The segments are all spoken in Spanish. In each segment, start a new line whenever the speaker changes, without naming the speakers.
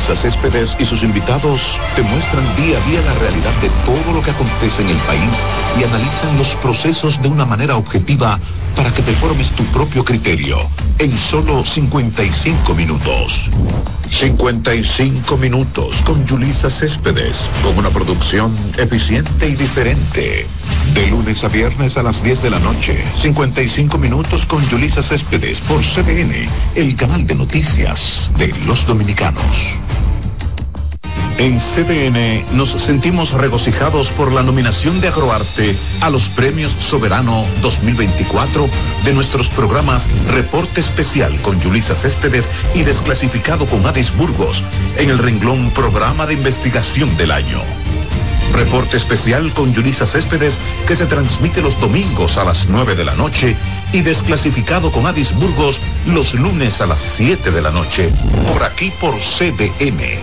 Céspedes y sus invitados te muestran día a día la realidad de todo lo que acontece en el país y analizan los procesos de una manera objetiva para que te formes tu propio criterio en solo 55 minutos. 55 minutos con Yulisa Céspedes, con una producción eficiente y diferente. De lunes a viernes a las 10 de la noche, 55 minutos con Yulisa Céspedes por CBN, el canal de noticias de los dominicanos. En CDN nos sentimos regocijados por la nominación de Agroarte a los Premios Soberano 2024 de nuestros programas Reporte Especial con Yulisa Céspedes y Desclasificado con Adis Burgos en el renglón Programa de Investigación del Año. Reporte especial con Yulisa Céspedes que se transmite los domingos a las 9 de la noche y desclasificado con Adis Burgos los lunes a las 7 de la noche por aquí por CDN.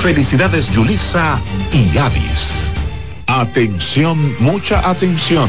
Felicidades Yulisa y Avis. Atención, mucha atención.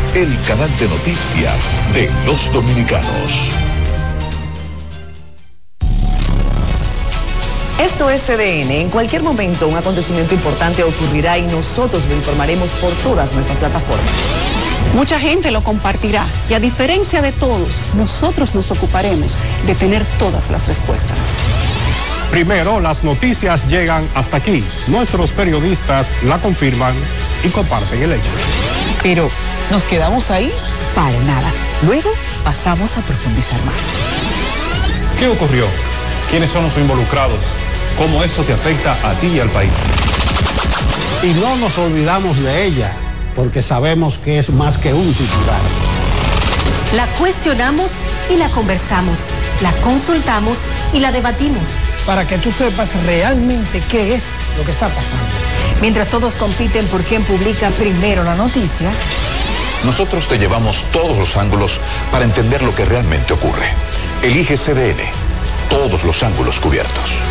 El canal de noticias de los dominicanos.
Esto es CDN. En cualquier momento un acontecimiento importante ocurrirá y nosotros lo informaremos por todas nuestras plataformas.
Mucha gente lo compartirá y a diferencia de todos, nosotros nos ocuparemos de tener todas las respuestas.
Primero, las noticias llegan hasta aquí. Nuestros periodistas la confirman y comparten el hecho.
Pero, ¿nos quedamos ahí? Para nada. Luego pasamos a profundizar más.
¿Qué ocurrió? ¿Quiénes son los involucrados? ¿Cómo esto te afecta a ti y al país?
Y no nos olvidamos de ella porque sabemos que es más que un titular.
La cuestionamos y la conversamos, la consultamos y la debatimos.
Para que tú sepas realmente qué es lo que está pasando.
Mientras todos compiten por quién publica primero la noticia.
Nosotros te llevamos todos los ángulos para entender lo que realmente ocurre. Elige CDN. Todos los ángulos cubiertos.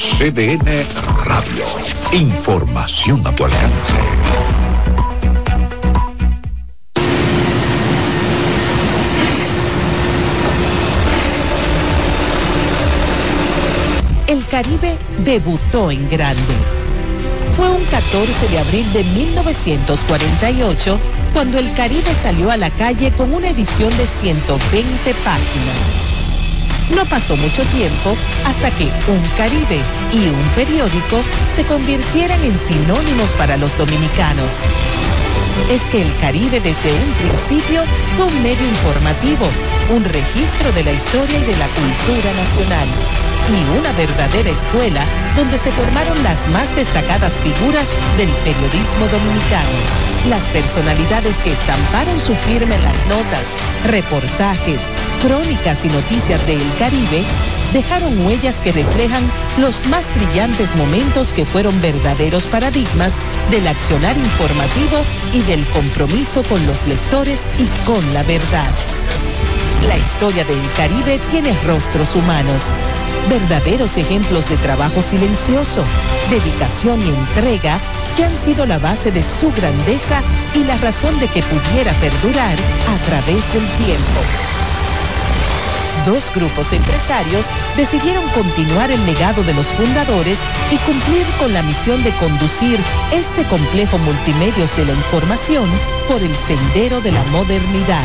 CDN Radio. Información a tu alcance.
El Caribe debutó en grande. Fue un 14 de abril de 1948 cuando el Caribe salió a la calle con una edición de 120 páginas. No pasó mucho tiempo hasta que un Caribe y un periódico se convirtieran en sinónimos para los dominicanos. Es que el Caribe desde un principio fue un medio informativo, un registro de la historia y de la cultura nacional y una verdadera escuela donde se formaron las más destacadas figuras del periodismo dominicano Las personalidades que estamparon su firma en las notas, reportajes, crónicas y noticias de El Caribe dejaron huellas que reflejan los más brillantes momentos que fueron verdaderos paradigmas del accionar informativo y del compromiso con los lectores y con la verdad. La historia del Caribe tiene rostros humanos, verdaderos ejemplos de trabajo silencioso, dedicación y entrega que han sido la base de su grandeza y la razón de que pudiera perdurar a través del tiempo. Dos grupos empresarios decidieron continuar el legado de los fundadores y cumplir con la misión de conducir este complejo multimedios de la información por el sendero de la modernidad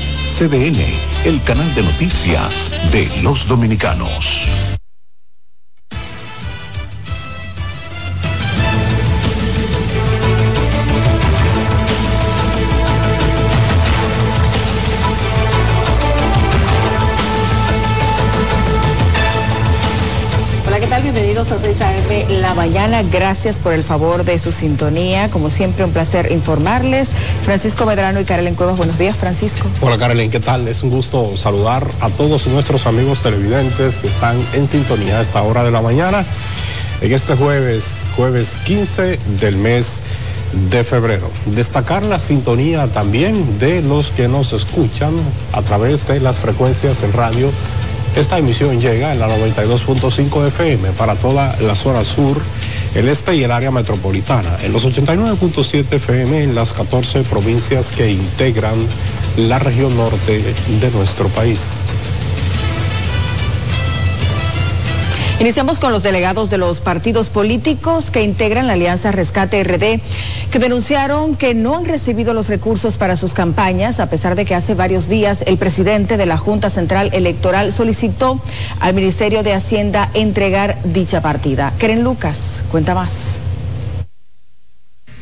CDN, el canal de noticias de los dominicanos.
Bienvenidos a 6 AM La Mañana. Gracias por el favor de su sintonía. Como siempre, un placer informarles. Francisco Medrano y Carolyn Cuevas. Buenos días, Francisco.
Hola, Carolyn. ¿Qué tal? Es un gusto saludar a todos nuestros amigos televidentes que están en sintonía a esta hora de la mañana. En este jueves, jueves 15 del mes de febrero. Destacar la sintonía también de los que nos escuchan a través de las frecuencias en radio esta emisión llega en la 92.5 FM para toda la zona sur, el este y el área metropolitana, en los 89.7 FM en las 14 provincias que integran la región norte de nuestro país.
Iniciamos con los delegados de los partidos políticos que integran la Alianza Rescate RD, que denunciaron que no han recibido los recursos para sus campañas, a pesar de que hace varios días el presidente de la Junta Central Electoral solicitó al Ministerio de Hacienda entregar dicha partida. Keren Lucas, cuenta más.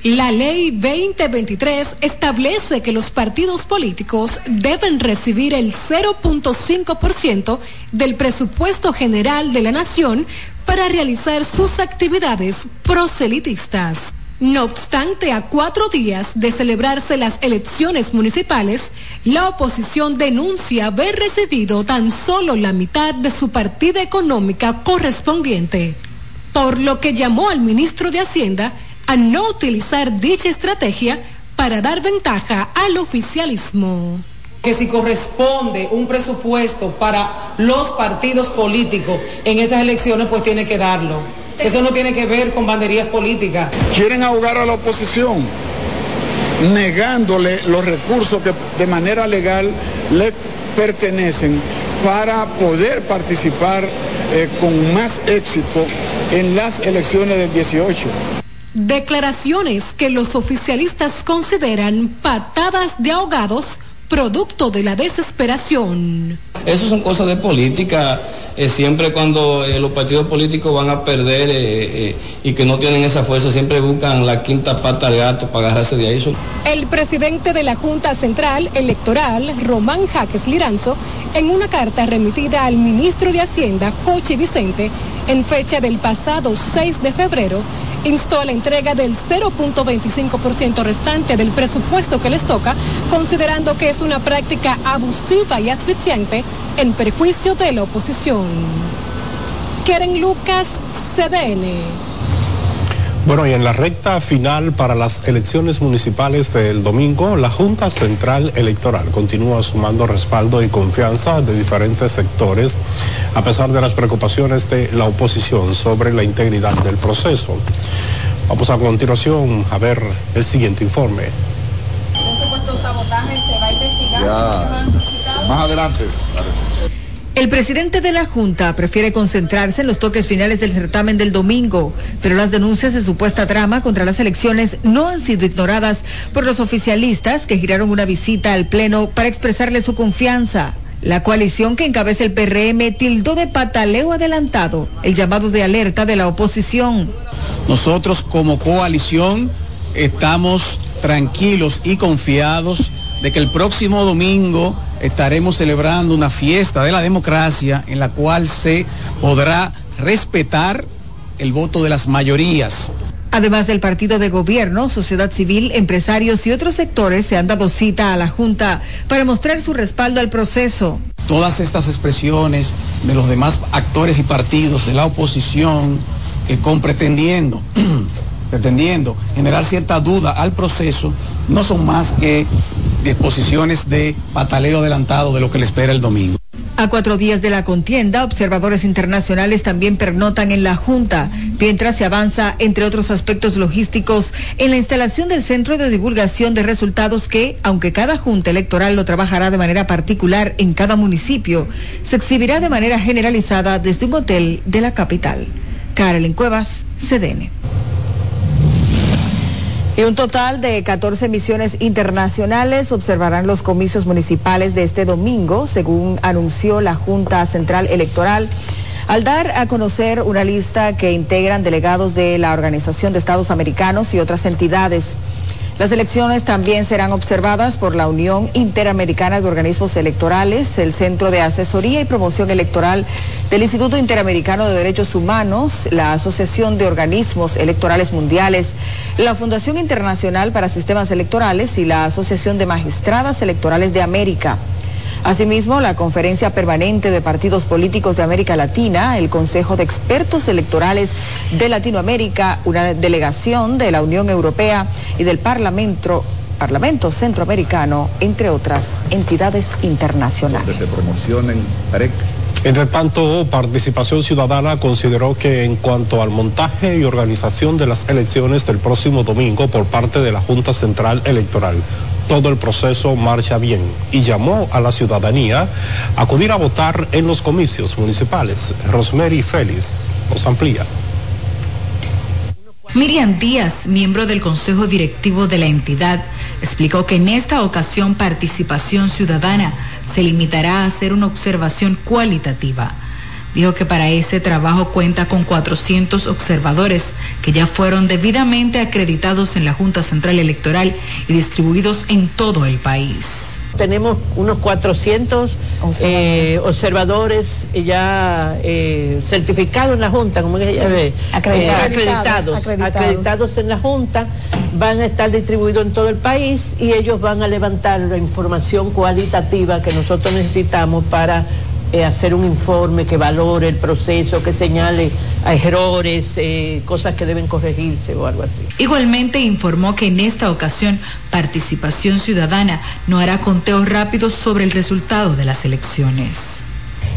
La ley 2023 establece que los partidos políticos deben recibir el 0.5% del presupuesto general de la nación para realizar sus actividades proselitistas. No obstante, a cuatro días de celebrarse las elecciones municipales, la oposición denuncia haber recibido tan solo la mitad de su partida económica correspondiente, por lo que llamó al ministro de Hacienda a no utilizar dicha estrategia para dar ventaja al oficialismo.
Que si corresponde un presupuesto para los partidos políticos en estas elecciones, pues tiene que darlo. Eso no tiene que ver con banderías políticas.
Quieren ahogar a la oposición negándole los recursos que de manera legal le pertenecen para poder participar eh, con más éxito en las elecciones del 18.
Declaraciones que los oficialistas consideran patadas de ahogados producto de la desesperación.
Eso son cosas de política, eh, siempre cuando eh, los partidos políticos van a perder eh, y que no tienen esa fuerza, siempre buscan la quinta pata al gato para agarrarse de ahí.
El presidente de la Junta Central Electoral, Román Jaques Liranzo, en una carta remitida al ministro de Hacienda, Jochi Vicente, en fecha del pasado 6 de febrero, instó a la entrega del 0.25% restante del presupuesto que les toca, considerando que es una práctica abusiva y asfixiante en perjuicio de la oposición. Keren Lucas, CDN.
Bueno, y en la recta final para las elecciones municipales del domingo, la Junta Central Electoral continúa sumando respaldo y confianza de diferentes sectores, a pesar de las preocupaciones de la oposición sobre la integridad del proceso. Vamos a continuación a ver el siguiente informe.
Ya, más adelante.
El presidente de la Junta prefiere concentrarse en los toques finales del certamen del domingo, pero las denuncias de supuesta trama contra las elecciones no han sido ignoradas por los oficialistas que giraron una visita al Pleno para expresarle su confianza. La coalición que encabeza el PRM tildó de pataleo adelantado el llamado de alerta de la oposición.
Nosotros como coalición estamos tranquilos y confiados de que el próximo domingo estaremos celebrando una fiesta de la democracia en la cual se podrá respetar el voto de las mayorías.
Además del partido de gobierno, sociedad civil, empresarios y otros sectores se han dado cita a la Junta para mostrar su respaldo al proceso.
Todas estas expresiones de los demás actores y partidos de la oposición que con pretendiendo pretendiendo generar cierta duda al proceso, no son más que disposiciones de pataleo adelantado de lo que le espera el domingo.
A cuatro días de la contienda, observadores internacionales también pernotan en la Junta, mientras se avanza, entre otros aspectos logísticos, en la instalación del Centro de Divulgación de Resultados que, aunque cada Junta Electoral lo trabajará de manera particular en cada municipio, se exhibirá de manera generalizada desde un hotel de la capital. Carolyn Cuevas, CDN. Y un total de 14 misiones internacionales observarán los comicios municipales de este domingo, según anunció la Junta Central Electoral. Al dar a conocer una lista que integran delegados de la Organización de Estados Americanos y otras entidades. Las elecciones también serán observadas por la Unión Interamericana de Organismos Electorales, el Centro de Asesoría y Promoción Electoral del Instituto Interamericano de Derechos Humanos, la Asociación de Organismos Electorales Mundiales, la Fundación Internacional para Sistemas Electorales y la Asociación de Magistradas Electorales de América. Asimismo, la Conferencia Permanente de Partidos Políticos de América Latina, el Consejo de Expertos Electorales de Latinoamérica, una delegación de la Unión Europea y del Parlamento, Parlamento Centroamericano, entre otras entidades internacionales.
se promocionen
entre tanto, Participación Ciudadana consideró que en cuanto al montaje y organización de las elecciones del próximo domingo por parte de la Junta Central Electoral, todo el proceso marcha bien y llamó a la ciudadanía a acudir a votar en los comicios municipales. Rosemary Félix nos amplía.
Miriam Díaz, miembro del Consejo Directivo de la entidad, explicó que en esta ocasión Participación Ciudadana se limitará a hacer una observación cualitativa. Dijo que para este trabajo cuenta con 400 observadores que ya fueron debidamente acreditados en la Junta Central Electoral y distribuidos en todo el país.
Tenemos unos 400 eh, observadores ya eh, certificados en la Junta, como que eh, acreditados, acreditados, en la Junta, van a estar distribuidos en todo el país y ellos van a levantar la información cualitativa que nosotros necesitamos para hacer un informe que valore el proceso, que señale a errores, eh, cosas que deben corregirse o algo así.
Igualmente informó que en esta ocasión Participación Ciudadana no hará conteos rápidos sobre el resultado de las elecciones.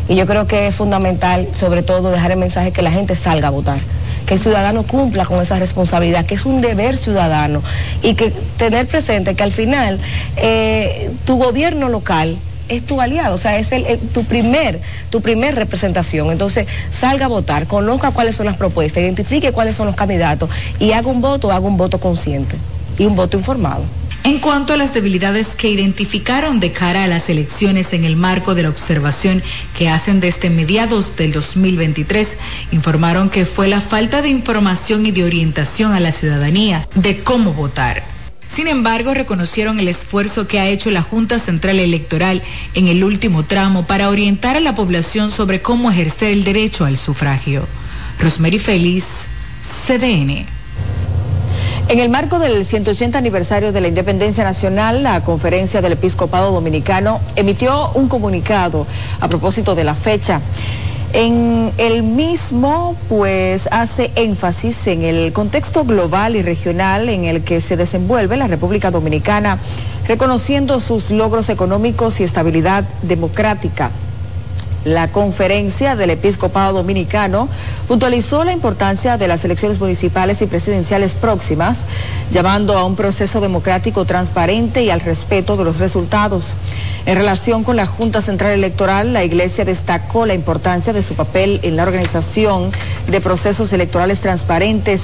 Y yo creo que es fundamental, sobre todo, dejar el mensaje que la gente salga a votar que el ciudadano cumpla con esa responsabilidad, que es un deber ciudadano y que tener presente que al final eh, tu gobierno local es tu aliado, o sea, es tu, primer, tu primer representación. Entonces, salga a votar, conozca cuáles son las propuestas, identifique cuáles son los candidatos y haga un voto, haga un voto consciente y un voto informado.
En cuanto a las debilidades que identificaron de cara a las elecciones en el marco de la observación que hacen desde mediados del 2023, informaron que fue la falta de información y de orientación a la ciudadanía de cómo votar. Sin embargo, reconocieron el esfuerzo que ha hecho la Junta Central Electoral en el último tramo para orientar a la población sobre cómo ejercer el derecho al sufragio. Rosemary Félix, CDN.
En el marco del 180 aniversario de la Independencia Nacional, la Conferencia del Episcopado Dominicano emitió un comunicado a propósito de la fecha. En el mismo, pues, hace énfasis en el contexto global y regional en el que se desenvuelve la República Dominicana, reconociendo sus logros económicos y estabilidad democrática. La conferencia del episcopado dominicano puntualizó la importancia de las elecciones municipales y presidenciales próximas, llamando a un proceso democrático transparente y al respeto de los resultados. En relación con la Junta Central Electoral, la Iglesia destacó la importancia de su papel en la organización de procesos electorales transparentes.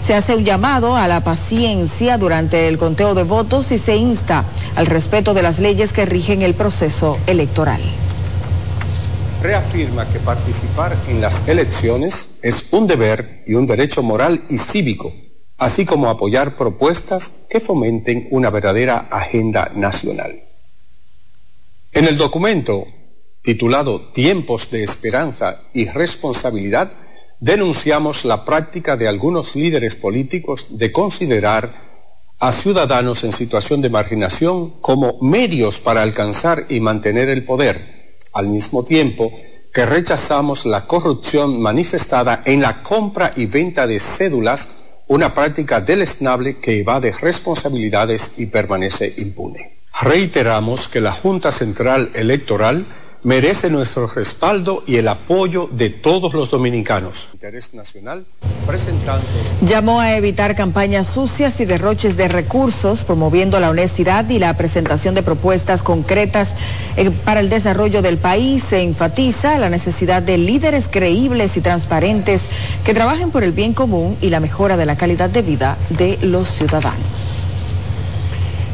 Se hace un llamado a la paciencia durante el conteo de votos y se insta al respeto de las leyes que rigen el proceso electoral
reafirma que participar en las elecciones es un deber y un derecho moral y cívico, así como apoyar propuestas que fomenten una verdadera agenda nacional. En el documento, titulado Tiempos de Esperanza y Responsabilidad, denunciamos la práctica de algunos líderes políticos de considerar a ciudadanos en situación de marginación como medios para alcanzar y mantener el poder al mismo tiempo que rechazamos la corrupción manifestada en la compra y venta de cédulas, una práctica deleznable que evade responsabilidades y permanece impune. Reiteramos que la Junta Central Electoral merece nuestro respaldo y el apoyo de todos los dominicanos. Interés nacional presentando.
Llamó a evitar campañas sucias y derroches de recursos, promoviendo la honestidad y la presentación de propuestas concretas eh, para el desarrollo del país. Se enfatiza la necesidad de líderes creíbles y transparentes que trabajen por el bien común y la mejora de la calidad de vida de los ciudadanos.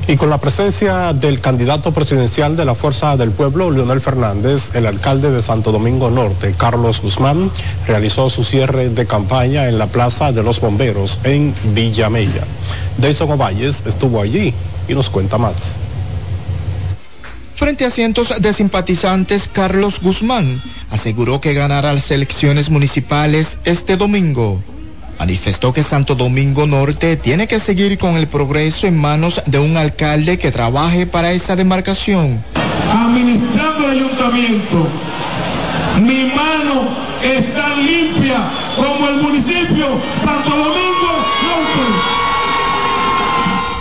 Y con la presencia del candidato presidencial de la Fuerza del Pueblo, Leonel Fernández, el alcalde de Santo Domingo Norte, Carlos Guzmán, realizó su cierre de campaña en la Plaza de los Bomberos en Villamella. Deison Ovalles estuvo allí y nos cuenta más.
Frente a cientos de simpatizantes, Carlos Guzmán aseguró que ganará las elecciones municipales este domingo manifestó que Santo Domingo Norte tiene que seguir con el progreso en manos de un alcalde que trabaje para esa demarcación.
Administrando el ayuntamiento, mi mano está limpia como el municipio Santo Domingo Norte.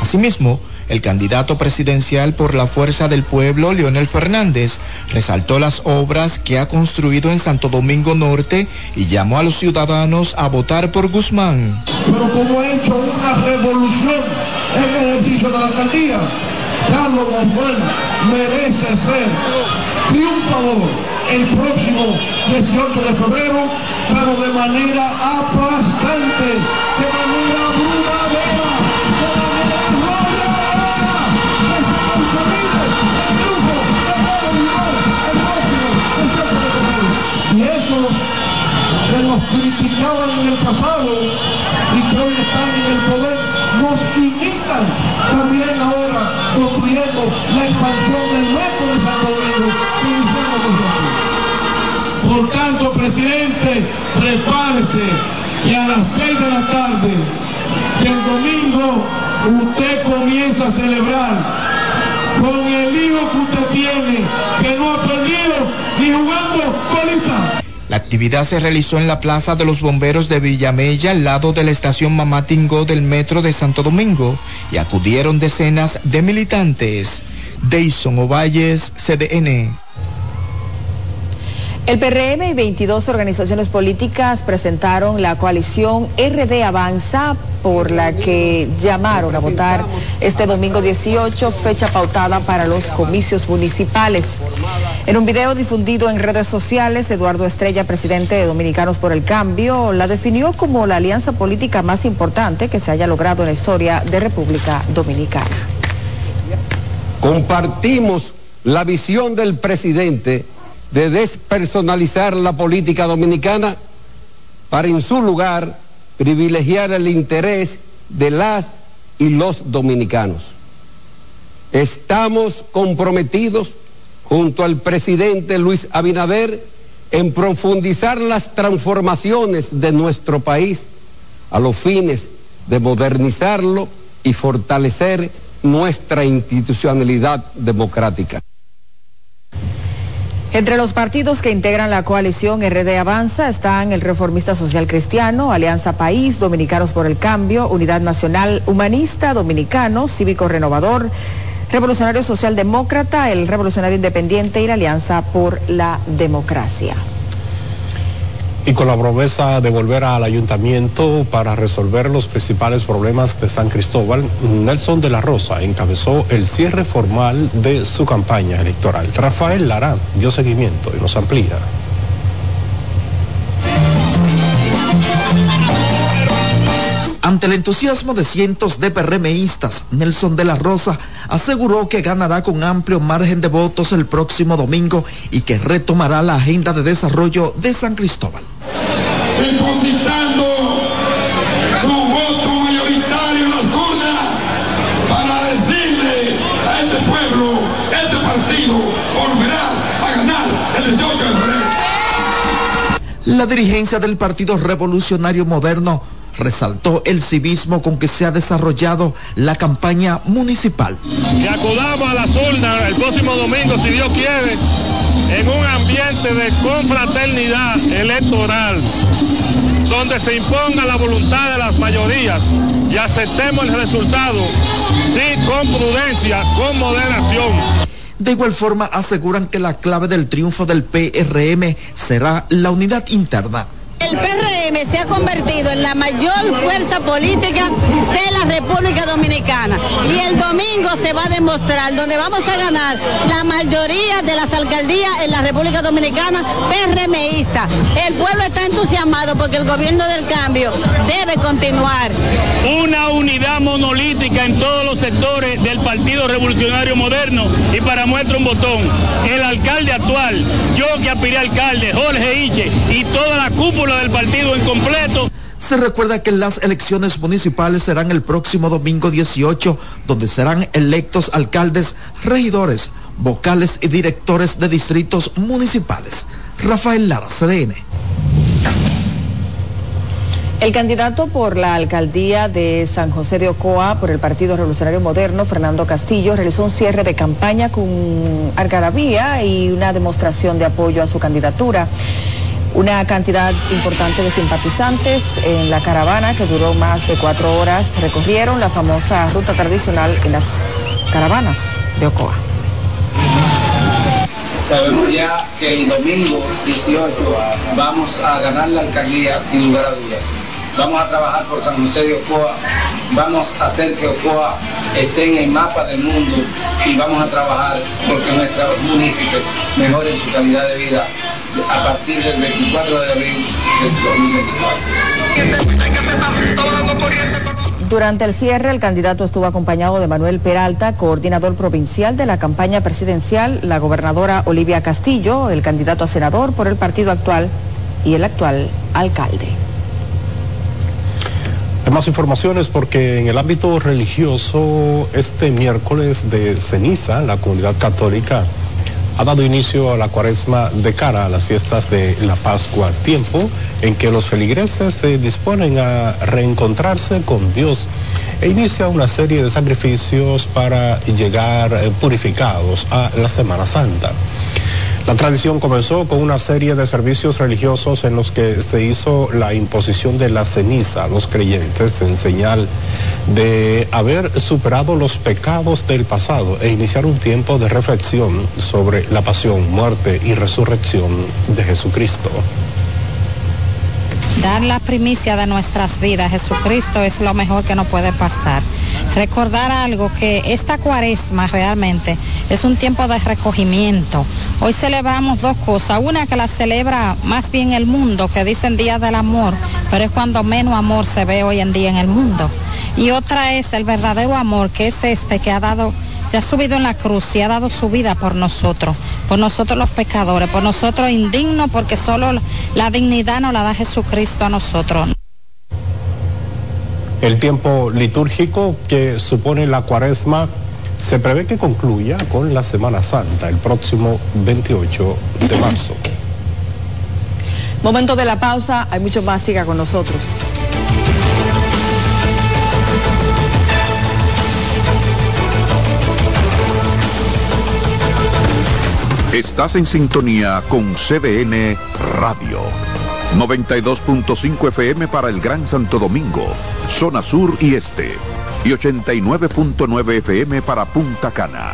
Asimismo, el candidato presidencial por la Fuerza del Pueblo, Leonel Fernández, resaltó las obras que ha construido en Santo Domingo Norte y llamó a los ciudadanos a votar por Guzmán.
Pero como ha hecho una revolución en el ejercicio de la alcaldía, Carlos Guzmán merece ser triunfador el próximo 18 de febrero, pero de manera aplastante, Y eso que nos criticaban en el pasado y que hoy están en el poder, nos imitan también ahora construyendo la expansión del metro de Santo Domingo. Por tanto, presidente, prepárese que a las seis de la tarde del domingo usted comienza a celebrar con el que usted tiene, que no ni jugando.
La actividad se realizó en la Plaza de los Bomberos de Villamella, al lado de la estación Mamatingó del Metro de Santo Domingo, y acudieron decenas de militantes. Deison Ovalles, CDN.
El PRM y 22 organizaciones políticas presentaron la coalición RD Avanza por la que llamaron a votar este domingo 18, fecha pautada para los comicios municipales. En un video difundido en redes sociales, Eduardo Estrella, presidente de Dominicanos por el Cambio, la definió como la alianza política más importante que se haya logrado en la historia de República Dominicana.
Compartimos la visión del presidente de despersonalizar la política dominicana para en su lugar privilegiar el interés de las y los dominicanos. Estamos comprometidos junto al presidente Luis Abinader en profundizar las transformaciones de nuestro país a los fines de modernizarlo y fortalecer nuestra institucionalidad democrática.
Entre los partidos que integran la coalición RD Avanza están el Reformista Social Cristiano, Alianza País, Dominicanos por el Cambio, Unidad Nacional Humanista, Dominicano, Cívico Renovador, Revolucionario Socialdemócrata, el Revolucionario Independiente y la Alianza por la Democracia.
Y con la promesa de volver al ayuntamiento para resolver los principales problemas de San Cristóbal, Nelson de la Rosa encabezó el cierre formal de su campaña electoral. Rafael Lara dio seguimiento y nos amplía.
Ante el entusiasmo de cientos de PRMistas, Nelson de la Rosa aseguró que ganará con amplio margen de votos el próximo domingo y que retomará la agenda de desarrollo de San Cristóbal. La dirigencia del Partido Revolucionario Moderno resaltó el civismo con que se ha desarrollado la campaña municipal.
Que acudamos a las urnas el próximo domingo, si Dios quiere, en un ambiente de confraternidad electoral, donde se imponga la voluntad de las mayorías y aceptemos el resultado, sí, con prudencia, con moderación.
De igual forma aseguran que la clave del triunfo del PRM será la unidad interna.
El PRM se ha convertido en la mayor fuerza política de la República Dominicana y el domingo se va a demostrar donde vamos a ganar la mayoría de las alcaldías en la República Dominicana PRMista. El pueblo está entusiasmado porque el gobierno del cambio debe continuar.
Una unidad monolítica en todos los sectores del Partido Revolucionario Moderno y para muestra un botón, el alcalde actual, yo que aspiré alcalde, Jorge Iche y toda la cúpula del partido en completo.
Se recuerda que las elecciones municipales serán el próximo domingo 18, donde serán electos alcaldes, regidores, vocales y directores de distritos municipales. Rafael Lara, CDN.
El candidato por la alcaldía de San José de Ocoa por el Partido Revolucionario Moderno, Fernando Castillo, realizó un cierre de campaña con algarabía y una demostración de apoyo a su candidatura. Una cantidad importante de simpatizantes en la caravana que duró más de cuatro horas recorrieron la famosa ruta tradicional en las caravanas de Ocoa.
Sabemos ya que el domingo 18 vamos a ganar la alcaldía sin lugar a dudas. Vamos a trabajar por San José de Ocoa, vamos a hacer que Ocoa esté en el mapa del mundo y vamos a trabajar porque nuestros municipios mejoren su calidad de vida a partir del 24 de abril del 2024.
Durante el cierre, el candidato estuvo acompañado de Manuel Peralta, coordinador provincial de la campaña presidencial, la gobernadora Olivia Castillo, el candidato a senador por el partido actual y el actual alcalde.
Más informaciones porque en el ámbito religioso, este miércoles de ceniza, la comunidad católica ha dado inicio a la cuaresma de cara a las fiestas de la Pascua, tiempo en que los feligreses se disponen a reencontrarse con Dios e inicia una serie de sacrificios para llegar eh, purificados a la Semana Santa. La tradición comenzó con una serie de servicios religiosos en los que se hizo la imposición de la ceniza a los creyentes en señal de haber superado los pecados del pasado e iniciar un tiempo de reflexión sobre la pasión, muerte y resurrección de Jesucristo.
Dar la primicia de nuestras vidas, Jesucristo es lo mejor que nos puede pasar. Recordar algo que esta cuaresma realmente es un tiempo de recogimiento. Hoy celebramos dos cosas. Una que la celebra más bien el mundo, que dicen Día del Amor, pero es cuando menos amor se ve hoy en día en el mundo. Y otra es el verdadero amor, que es este que ha dado, se ha subido en la cruz y ha dado su vida por nosotros, por nosotros los pecadores, por nosotros indignos, porque solo la dignidad nos la da Jesucristo a nosotros.
El tiempo litúrgico que supone la cuaresma se prevé que concluya con la Semana Santa el próximo 28 de marzo.
Momento de la pausa, hay mucho más, siga con nosotros.
Estás en sintonía con CDN Radio. 92.5 FM para el Gran Santo Domingo, zona sur y este. Y 89.9 FM para Punta Cana.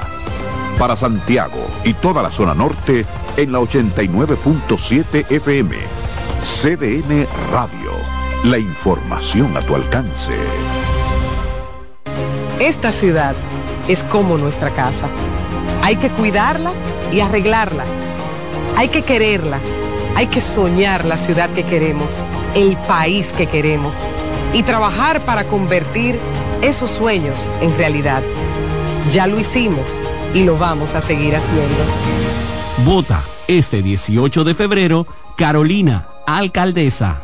Para Santiago y toda la zona norte en la 89.7 FM. CDN Radio. La información a tu alcance.
Esta ciudad es como nuestra casa. Hay que cuidarla y arreglarla. Hay que quererla. Hay que soñar la ciudad que queremos, el país que queremos y trabajar para convertir esos sueños en realidad. Ya lo hicimos y lo vamos a seguir haciendo.
Vota este 18 de febrero, Carolina, alcaldesa.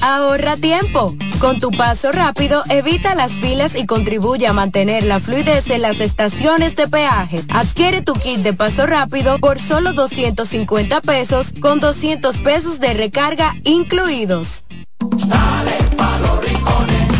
Ahorra tiempo. Con tu paso rápido, evita las filas y contribuye a mantener la fluidez en las estaciones de peaje. Adquiere tu kit de paso rápido por solo 250 pesos con 200 pesos de recarga incluidos.
Dale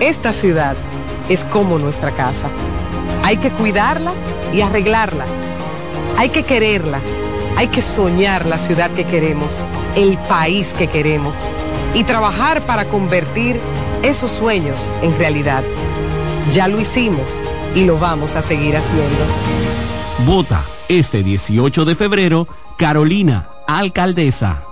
Esta ciudad es como nuestra casa. Hay que cuidarla y arreglarla. Hay que quererla. Hay que soñar la ciudad que queremos, el país que queremos y trabajar para convertir esos sueños en realidad. Ya lo hicimos y lo vamos a seguir haciendo.
Vota este 18 de febrero, Carolina, alcaldesa.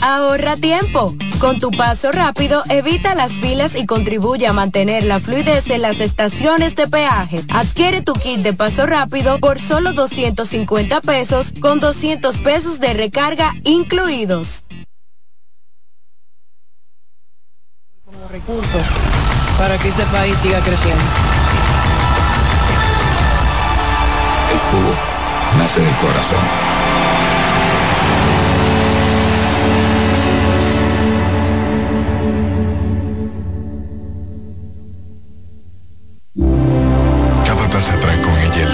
Ahorra tiempo. Con tu paso rápido, evita las filas y contribuye a mantener la fluidez en las estaciones de peaje. Adquiere tu kit de paso rápido por solo 250 pesos con 200 pesos de recarga incluidos.
Como recursos para que este país siga creciendo.
El fútbol nace del corazón.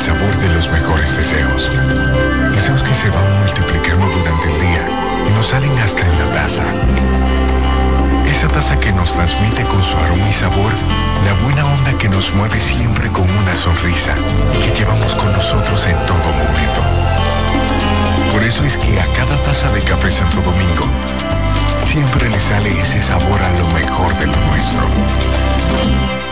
Sabor de los mejores deseos. Deseos que se van multiplicando durante el día y nos salen hasta en la taza. Esa taza que nos transmite con su aroma y sabor la buena onda que nos mueve siempre con una sonrisa y que llevamos con nosotros en todo momento. Por eso es que a cada taza de café Santo Domingo siempre le sale ese sabor a lo mejor de lo nuestro.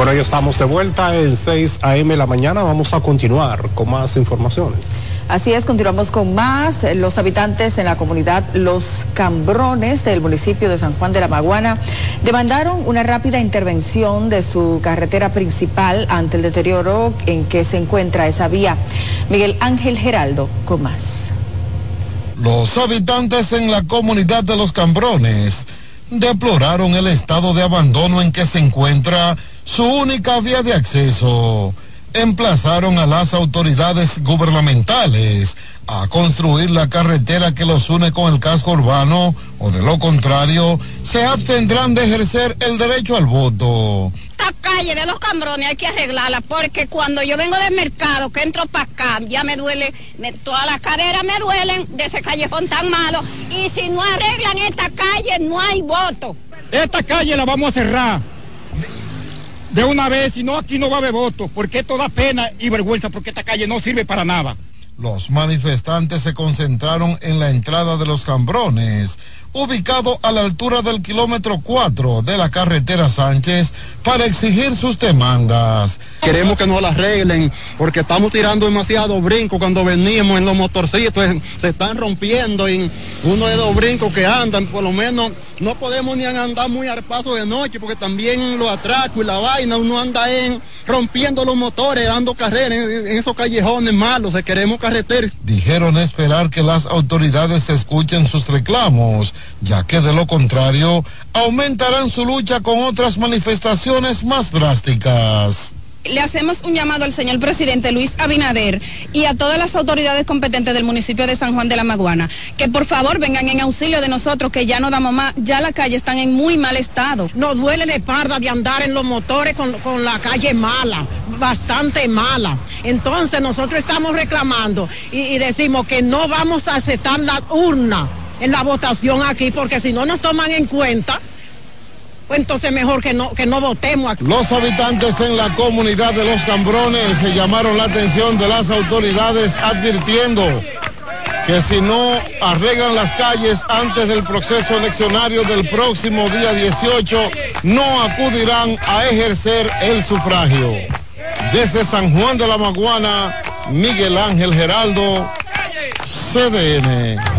Bueno, ya estamos de vuelta en 6 a.m. la mañana. Vamos a continuar con más informaciones.
Así es, continuamos con más. Los habitantes en la comunidad Los Cambrones del municipio de San Juan de la Maguana demandaron una rápida intervención de su carretera principal ante el deterioro en que se encuentra esa vía. Miguel Ángel Geraldo con más.
Los habitantes en la comunidad de Los Cambrones deploraron el estado de abandono en que se encuentra su única vía de acceso. Emplazaron a las autoridades gubernamentales a construir la carretera que los une con el casco urbano o de lo contrario se abstendrán de ejercer el derecho al voto.
Esta calle de los cambrones hay que arreglarla porque cuando yo vengo del mercado que entro para acá ya me duele, me, todas las caderas me duelen de ese callejón tan malo y si no arreglan esta calle no hay voto.
Esta calle la vamos a cerrar de una vez, si no aquí no va a haber votos, porque esto da pena y vergüenza, porque esta calle no sirve para nada.
Los manifestantes se concentraron en la entrada de los cambrones, ubicado a la altura del kilómetro 4 de la carretera Sánchez, para exigir sus demandas.
Queremos que nos la arreglen porque estamos tirando demasiado brinco cuando venimos en los motorcitos, se están rompiendo y uno de los brincos que andan, por lo menos no podemos ni andar muy al paso de noche porque también los atracos y la vaina, uno anda en rompiendo los motores, dando carreras en, esos callejones malos, queremos
Dijeron esperar que las autoridades escuchen sus reclamos, ya que de lo contrario aumentarán su lucha con otras manifestaciones más drásticas
le hacemos un llamado al señor presidente Luis Abinader y a todas las autoridades competentes del municipio de San Juan de la Maguana que por favor vengan en auxilio de nosotros que ya no damos más, ya las calles están en muy mal estado.
Nos duele la espalda de andar en los motores con, con la calle mala, bastante mala. Entonces nosotros estamos reclamando y, y decimos que no vamos a aceptar la urna en la votación aquí porque si no nos toman en cuenta pues entonces mejor que no, que no votemos aquí.
Los habitantes en la comunidad de Los Cambrones se llamaron la atención de las autoridades advirtiendo que si no arreglan las calles antes del proceso eleccionario del próximo día 18, no acudirán a ejercer el sufragio. Desde San Juan de la Maguana, Miguel Ángel Geraldo, CDN.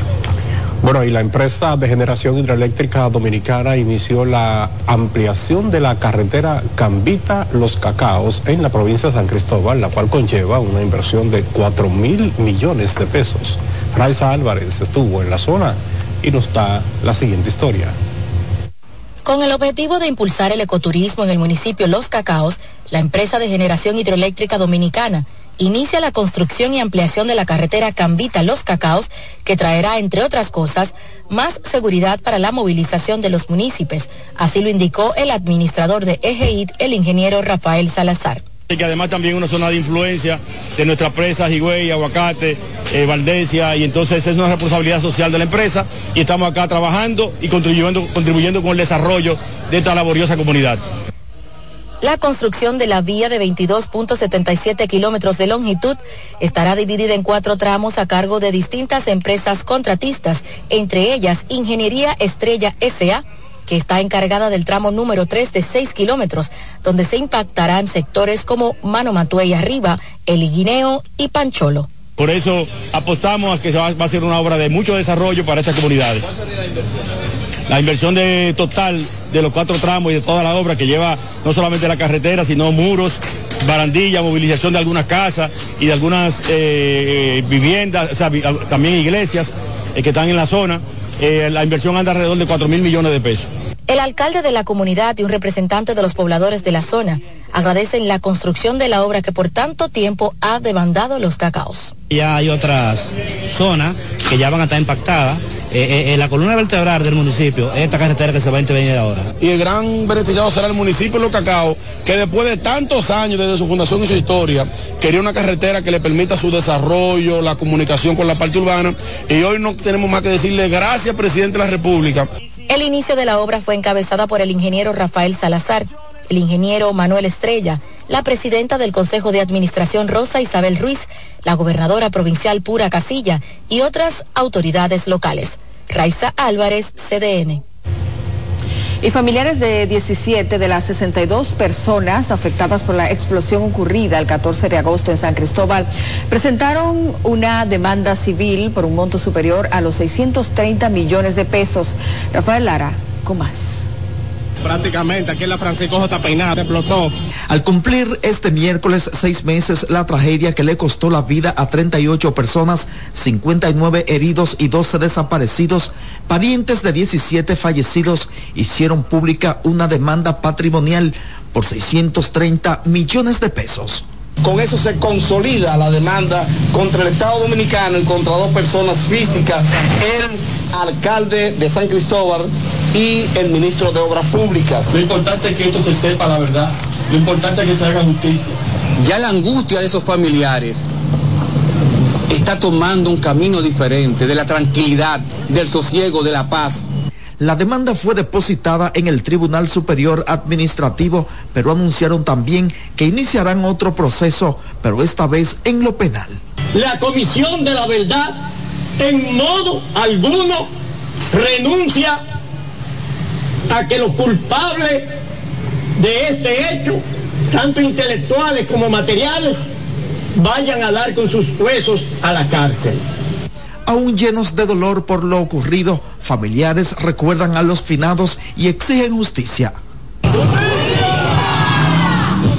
Bueno, y la empresa de generación hidroeléctrica dominicana inició la ampliación de la carretera Cambita Los Cacaos en la provincia de San Cristóbal, la cual conlleva una inversión de 4 mil millones de pesos. Raiza Álvarez estuvo en la zona y nos da la siguiente historia.
Con el objetivo de impulsar el ecoturismo en el municipio Los Cacaos, la empresa de generación hidroeléctrica dominicana inicia la construcción y ampliación de la carretera Cambita Los Cacaos, que traerá, entre otras cosas, más seguridad para la movilización de los municipios. Así lo indicó el administrador de EGEID, el ingeniero Rafael Salazar
que además también una zona de influencia de nuestra presa Higüey, Aguacate, eh, Valdesia, y entonces es una responsabilidad social de la empresa y estamos acá trabajando y contribuyendo, contribuyendo con el desarrollo de esta laboriosa comunidad.
La construcción de la vía de 22.77 kilómetros de longitud estará dividida en cuatro tramos a cargo de distintas empresas contratistas, entre ellas Ingeniería Estrella SA, que está encargada del tramo número 3 de 6 kilómetros, donde se impactarán sectores como Mano Matuey Arriba, El Iguineo y Pancholo.
Por eso apostamos a que va, a ser una obra de mucho desarrollo para estas comunidades. De total de los cuatro tramos y de toda la obra que lleva no solamente la carretera, sino muros, barandilla, movilización de algunas casas y de algunas eh, viviendas, o sea, también iglesias eh, que están en la zona. Eh, la inversión anda alrededor de 4 mil millones de pesos.
El alcalde de la comunidad y un representante de los pobladores de la zona agradecen la construcción de la obra que por tanto tiempo ha demandado los cacaos.
Ya hay otras zonas que ya van a estar impactadas. Eh, eh, la columna vertebral del municipio esta carretera que se va a intervenir ahora.
Y el gran beneficiado será el municipio de Los Cacaos, que después de tantos años desde su fundación y su historia, quería una carretera que le permita su desarrollo, la comunicación con la parte urbana. Y hoy no tenemos más que decirle gracias, presidente de la República.
El inicio de la obra fue encabezada por el ingeniero Rafael Salazar, el ingeniero Manuel Estrella, la presidenta del Consejo de Administración Rosa Isabel Ruiz, la gobernadora provincial Pura Casilla y otras autoridades locales. Raiza Álvarez, CDN.
Y familiares de 17 de las 62 personas afectadas por la explosión ocurrida el 14 de agosto en San Cristóbal presentaron una demanda civil por un monto superior a los 630 millones de pesos. Rafael Lara, con más
prácticamente aquí en la Francisco J. Peinada explotó.
Al cumplir este miércoles seis meses la tragedia que le costó la vida a 38 personas, 59 heridos y 12 desaparecidos, parientes de 17 fallecidos hicieron pública una demanda patrimonial por 630 millones de pesos.
Con eso se consolida la demanda contra el Estado Dominicano y contra dos personas físicas, el alcalde de San Cristóbal y el ministro de Obras Públicas.
Lo importante es que esto se sepa la verdad, lo importante es que se haga justicia.
Ya la angustia de esos familiares está tomando un camino diferente, de la tranquilidad, del sosiego, de la paz.
La demanda fue depositada en el Tribunal Superior Administrativo, pero anunciaron también que iniciarán otro proceso, pero esta vez en lo penal.
La Comisión de la Verdad en modo alguno
renuncia a que los culpables de este hecho, tanto intelectuales como materiales, vayan a dar con sus huesos a la cárcel.
Aún llenos de dolor por lo ocurrido, familiares recuerdan a los finados y exigen justicia.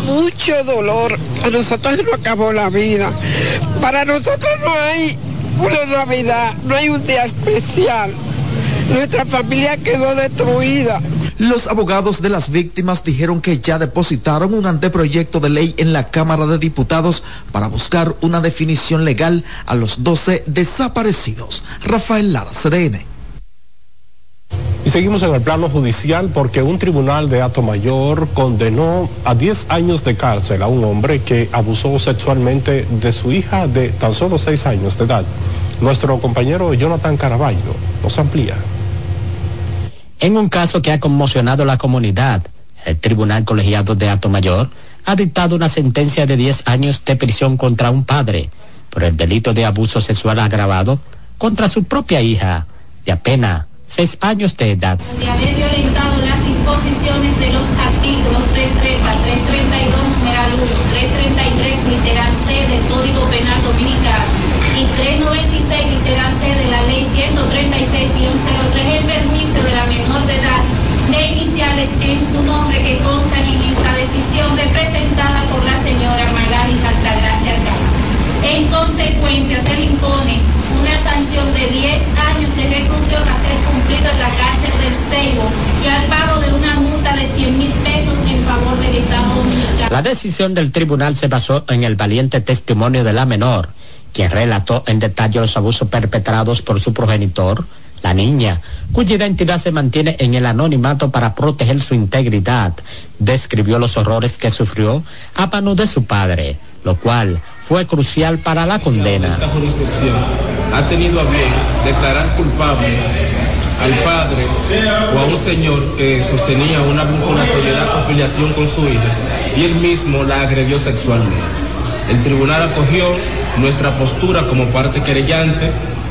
Mucho dolor. A nosotros nos acabó la vida. Para nosotros no hay una Navidad, no hay un día especial. Nuestra familia quedó destruida.
Los abogados de las víctimas dijeron que ya depositaron un anteproyecto de ley en la Cámara de Diputados para buscar una definición legal a los 12 desaparecidos. Rafael Lara, CDN.
Y seguimos en el plano judicial porque un tribunal de Ato Mayor condenó a 10 años de cárcel a un hombre que abusó sexualmente de su hija de tan solo 6 años de edad. Nuestro compañero Jonathan Caraballo nos amplía.
En un caso que ha conmocionado la comunidad, el Tribunal Colegiado de Ato Mayor ha dictado una sentencia de 10 años de prisión contra un padre por el delito de abuso sexual agravado contra su propia hija de apenas 6 años de edad.
Seibo y al pago de una multa de 100 mil pesos en favor del Estado Dominicano.
La decisión del tribunal se basó en el valiente testimonio de la menor, quien relató en detalle los abusos perpetrados por su progenitor, la niña, cuya identidad se mantiene en el anonimato para proteger su integridad, describió los horrores que sufrió a mano de su padre, lo cual fue crucial para la condena.
Esta jurisdicción ha tenido a bien declarar culpable al padre o a un señor que sostenía una vinculatoriedad o filiación con su hija y él mismo la agredió sexualmente. El tribunal acogió nuestra postura como parte querellante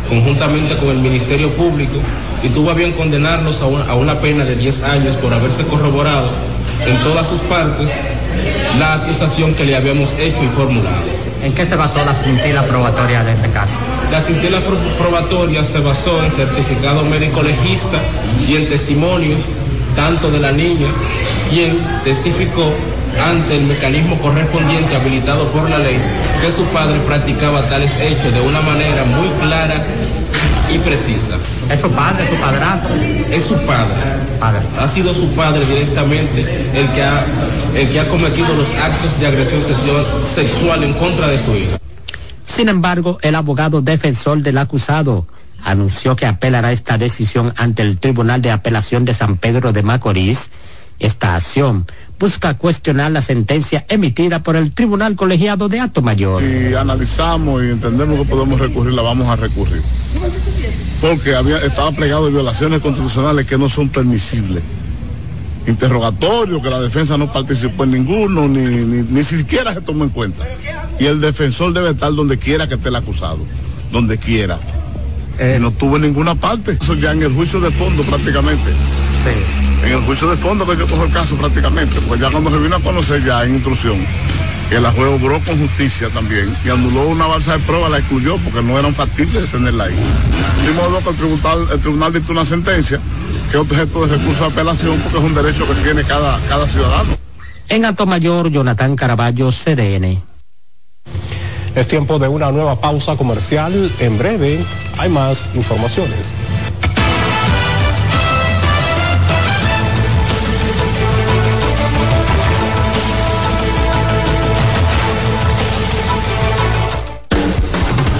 conjuntamente con el Ministerio Público y tuvo a bien condenarlos a una, a una pena de 10 años por haberse corroborado en todas sus partes la acusación que le habíamos hecho y formulado.
¿En qué se basó la cintila probatoria de este caso?
La cintila probatoria se basó en certificado médico legista y en testimonios tanto de la niña, quien testificó ante el mecanismo correspondiente habilitado por la ley que su padre practicaba tales hechos de una manera muy clara y precisa.
¿Es su padre, su padrastro?
Es su padre.
padre.
Ha sido su padre directamente el que ha, el que ha cometido los actos de agresión sexual, en contra de su hija.
Sin embargo, el abogado defensor del acusado anunció que apelará esta decisión ante el Tribunal de Apelación de San Pedro de Macorís. Esta acción busca cuestionar la sentencia emitida por el Tribunal Colegiado de Ato Mayor.
Si analizamos y entendemos que podemos recurrir, la vamos a recurrir. Porque había, estaba plegado de violaciones constitucionales que no son permisibles. Interrogatorio, que la defensa no participó en ninguno, ni, ni, ni siquiera se tomó en cuenta. Y el defensor debe estar donde quiera que esté el acusado, donde quiera. Eh, no tuvo en ninguna parte. Eso ya en el juicio de fondo prácticamente.
Sí.
En el juicio de fondo que yo cojo el caso prácticamente, pues ya cuando se vino a conocer ya en intrusión, que la juez obró con justicia también y anuló una balsa de prueba, la excluyó porque no eran factibles de tenerla ahí. De modo que el tribunal, el tribunal dictó una sentencia que es objeto de recurso de apelación porque es un derecho que tiene cada, cada ciudadano.
En Alto Mayor, Jonathan Caraballo, CDN.
Es tiempo de una nueva pausa comercial. En breve hay más informaciones.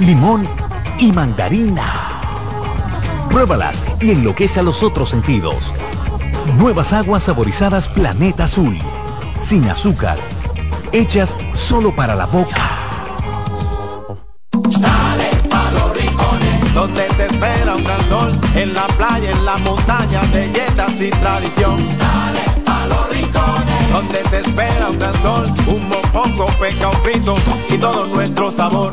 limón y mandarina. Pruébalas y enloquece a los otros sentidos. Nuevas aguas saborizadas Planeta Azul. Sin azúcar. Hechas solo para la boca.
Dale pa los rincones, donde te espera un gran sol, en la playa, en la montaña, belletas y tradición. Dale pa los rincones, donde te espera un gran sol, un mopongo, peca, un pito y todo nuestro sabor.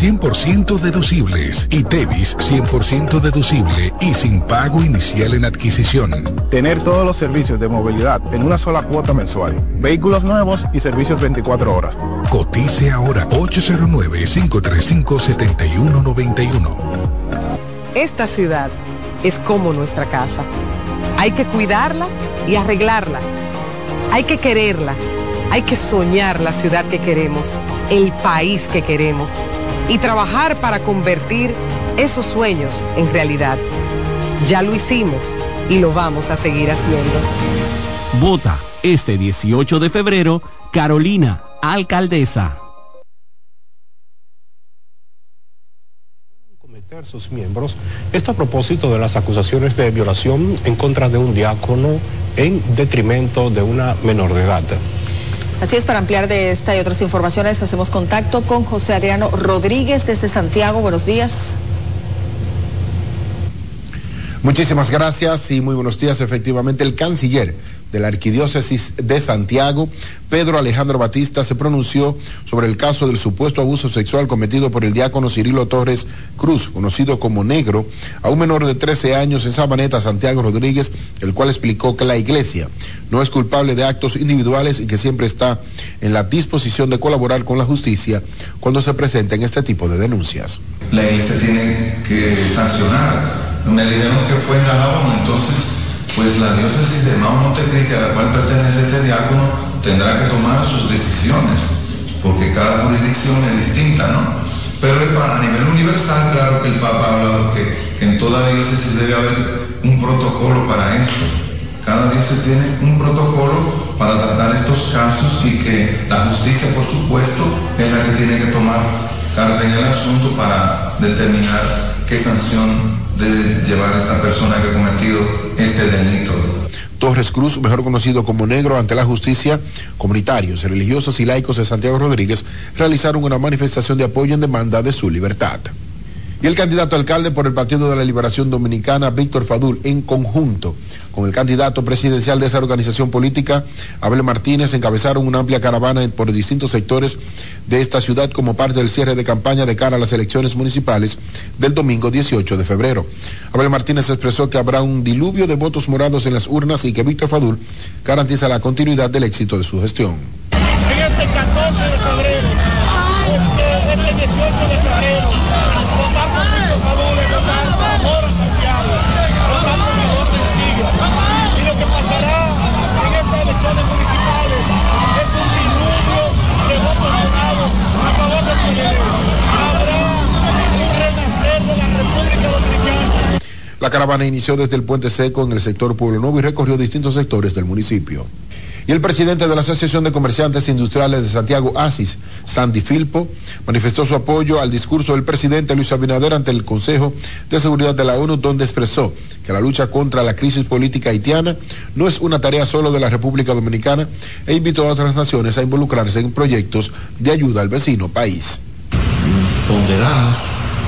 100% deducibles y TEVIS 100% deducible y sin pago inicial en adquisición.
Tener todos los servicios de movilidad en una sola cuota mensual. Vehículos nuevos y servicios 24 horas.
Cotice ahora 809-535-7191.
Esta ciudad es como nuestra casa. Hay que cuidarla y arreglarla. Hay que quererla. Hay que soñar la ciudad que queremos, el país que queremos y trabajar para convertir esos sueños en realidad. Ya lo hicimos y lo vamos a seguir haciendo.
Vota este 18 de febrero, Carolina, alcaldesa.
cometer sus miembros. Esto a propósito de las acusaciones de violación en contra de un diácono en detrimento de una menor de edad.
Así es, para ampliar de esta y otras informaciones hacemos contacto con José Adriano Rodríguez desde Santiago. Buenos días.
Muchísimas gracias y muy buenos días. Efectivamente, el canciller de la Arquidiócesis de Santiago, Pedro Alejandro Batista, se pronunció sobre el caso del supuesto abuso sexual cometido por el diácono Cirilo Torres Cruz, conocido como Negro, a un menor de 13 años en Sabaneta, Santiago Rodríguez, el cual explicó que la iglesia no es culpable de actos individuales y que siempre está en la disposición de colaborar con la justicia cuando se presenten este tipo de denuncias.
La iglesia tiene que sancionar. Me dijeron que fue en entonces pues la diócesis de Mao Montecristi, a la cual pertenece este diácono, tendrá que tomar sus decisiones, porque cada jurisdicción es distinta, ¿no? Pero a nivel universal, claro que el Papa ha hablado que, que en toda diócesis debe haber un protocolo para esto. Cada diócesis tiene un protocolo para tratar estos casos y que la justicia, por supuesto, es la que tiene que tomar carta en el asunto para determinar qué sanción debe llevar esta persona que ha cometido este delito.
Torres Cruz, mejor conocido como Negro ante la justicia, comunitarios, religiosos y laicos de Santiago Rodríguez realizaron una manifestación de apoyo en demanda de su libertad. Y el candidato alcalde por el Partido de la Liberación Dominicana, Víctor Fadul, en conjunto con el candidato presidencial de esa organización política, Abel Martínez, encabezaron una amplia caravana por distintos sectores de esta ciudad como parte del cierre de campaña de cara a las elecciones municipales del domingo 18 de febrero. Abel Martínez expresó que habrá un diluvio de votos morados en las urnas y que Víctor Fadul garantiza la continuidad del éxito de su gestión.
La
caravana inició desde el Puente Seco en el sector Pueblo Nuevo y recorrió distintos sectores del municipio. Y el presidente de la Asociación de Comerciantes Industriales de Santiago, ASIS, Sandy Filpo, manifestó su apoyo al discurso del presidente Luis Abinader ante el Consejo de Seguridad de la ONU, donde expresó que la lucha contra la crisis política haitiana no es una tarea solo de la República Dominicana e invitó a otras naciones a involucrarse en proyectos de ayuda al vecino país.
Ponderamos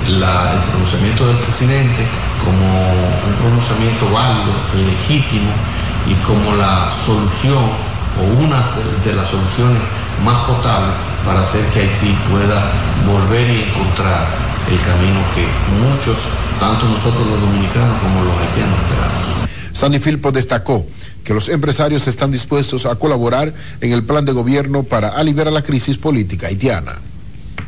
el pronunciamiento del presidente como un pronunciamiento válido, legítimo y como la solución o una de, las soluciones más potables para hacer que Haití pueda volver y encontrar
el camino que muchos, tanto nosotros los dominicanos como los haitianos esperamos.
Sandy Filpo destacó que los empresarios están dispuestos a colaborar en el plan de gobierno para aliviar la crisis política haitiana.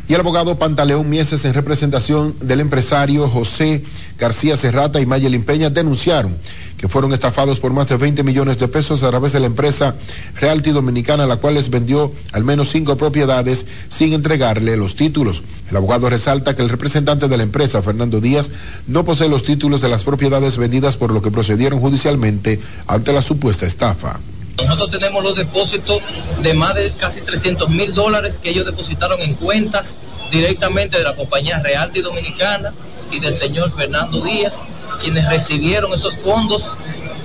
Y el abogado Pantaleón Mieses, en representación del empresario José García Serrata y Mayelin Peña, denunciaron que fueron estafados por más de 20 millones de pesos a través de la empresa Realty Dominicana, la cual les vendió al menos cinco propiedades sin entregarle los títulos. El abogado resalta que el representante de la empresa, Fernando Díaz, no posee los títulos de las propiedades vendidas por lo que procedieron judicialmente ante la supuesta estafa.
Nosotros tenemos los depósitos de más de casi 300 mil dólares que ellos depositaron en cuentas directamente de la compañía Realty Dominicana y del señor Fernando Díaz, quienes recibieron esos fondos,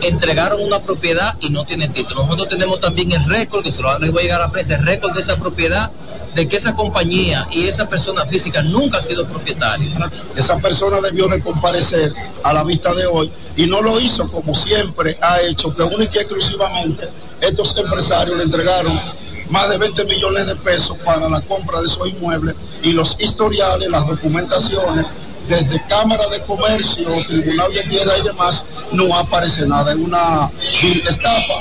entregaron una propiedad y no tienen título. Nosotros tenemos también el récord, que se lo voy a llegar a la prensa, el récord de esa propiedad, de que esa compañía y esa persona física nunca ha sido propietaria.
Esa persona debió de comparecer a la vista de hoy y no lo hizo como siempre ha hecho, que única y exclusivamente estos empresarios le entregaron más de 20 millones de pesos para la compra de esos inmuebles y los historiales, las documentaciones, desde Cámara de Comercio, Tribunal de Tierra y demás, no aparece nada. Es una estafa.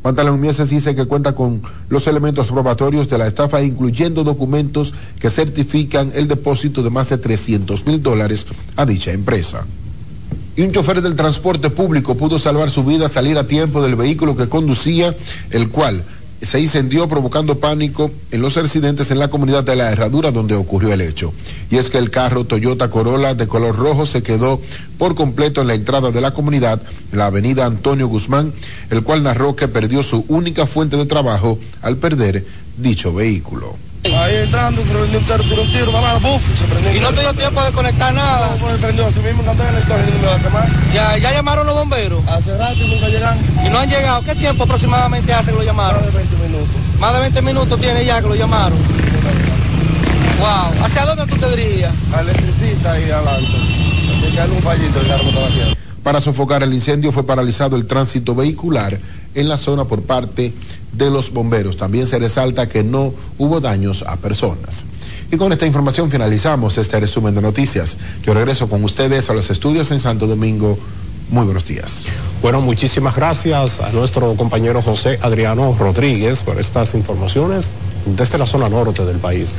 Pantaleón Mieses dice que cuenta con los elementos probatorios de la estafa, incluyendo documentos que certifican el depósito de más de 300 mil dólares a dicha empresa. Y un chofer del transporte público pudo salvar su vida, salir a tiempo del vehículo que conducía, el cual se incendió provocando pánico en los residentes en la comunidad de la Herradura donde ocurrió el hecho. Y es que el carro Toyota Corolla de color rojo se quedó por completo en la entrada de la comunidad, la avenida Antonio Guzmán, el cual narró que perdió su única fuente de trabajo al perder dicho vehículo.
Ahí entrando, prendió un tiro, tiro, un tiro, mamá, buf, se prendió.
Y no te dio tiempo de conectar nada.
No, pues, prendió, así mismo, canté en el torre, y me va a
Ya, ya llamaron los bomberos.
Hace rato y nunca llegan.
Y no han llegado. ¿Qué tiempo aproximadamente hace que lo llamaron?
Más de 20 minutos.
Más de 20 minutos tiene ya que lo llamaron. Wow. ¿Hacia dónde tú te dirías?
Al electricista y adelante. Así que hay un fallito el carro estaba haciendo.
Para sofocar el incendio fue paralizado el tránsito vehicular en la zona por parte de los bomberos. También se resalta que no hubo daños a personas. Y con esta información finalizamos este resumen de noticias. Yo regreso con ustedes a los estudios en Santo Domingo. Muy buenos días.
Bueno, muchísimas gracias a nuestro compañero José Adriano Rodríguez por estas informaciones desde la zona norte del país.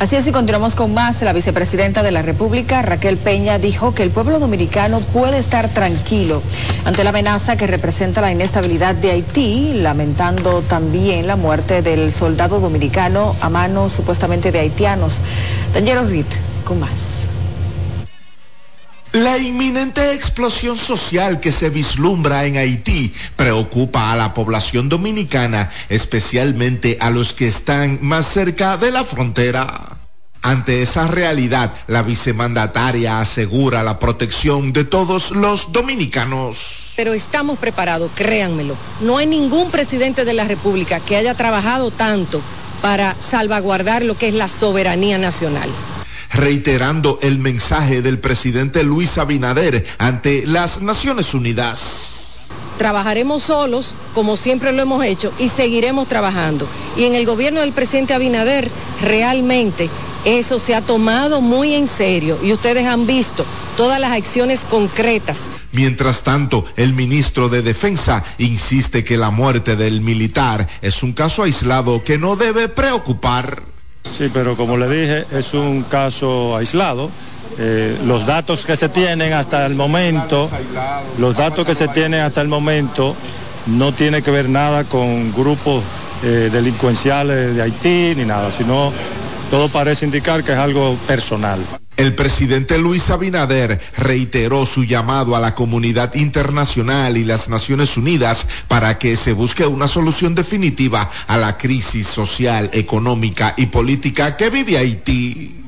Así es, y continuamos con más. La vicepresidenta de la República, Raquel Peña, dijo que el pueblo dominicano puede estar tranquilo ante la amenaza que representa la inestabilidad de Haití, lamentando también la muerte del soldado dominicano a manos supuestamente de haitianos. Daniel Reed, con más.
La inminente explosión social que se vislumbra en Haití preocupa a la población dominicana, especialmente a los que están más cerca de la frontera. Ante esa realidad, la vicemandataria asegura la protección de todos los dominicanos.
Pero estamos preparados, créanmelo. No hay ningún presidente de la República que haya trabajado tanto para salvaguardar lo que es la soberanía nacional
reiterando el mensaje del presidente Luis Abinader ante las Naciones Unidas.
Trabajaremos solos, como siempre lo hemos hecho, y seguiremos trabajando. Y en el gobierno del presidente Abinader, realmente eso se ha tomado muy en serio y ustedes han visto todas las acciones concretas.
Mientras tanto, el ministro de Defensa insiste que la muerte del militar es un caso aislado que no debe preocupar.
Sí, pero como le dije, es un caso aislado. Eh, los datos que se tienen hasta el momento, los datos que se tienen hasta el momento no tiene que ver nada con grupos eh, delincuenciales de Haití ni nada, sino todo parece indicar que es algo personal.
El presidente Luis Abinader reiteró su llamado a la comunidad internacional y las Naciones Unidas para que se busque una solución definitiva a la crisis social, económica y política que vive Haití.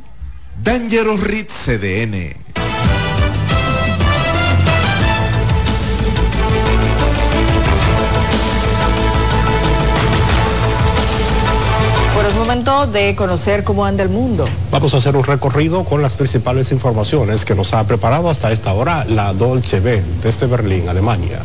Dangerous Reed CDN.
De conocer cómo anda el mundo.
Vamos a hacer un recorrido con las principales informaciones que nos ha preparado hasta esta hora la Dolce B desde Berlín, Alemania.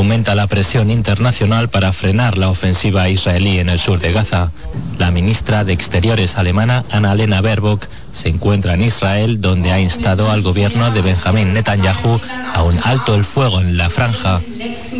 Aumenta la presión internacional para frenar la ofensiva israelí en el sur de Gaza. La ministra de Exteriores alemana, Annalena Baerbock, se encuentra en Israel, donde ha instado al gobierno de Benjamín Netanyahu a un alto el fuego en la franja.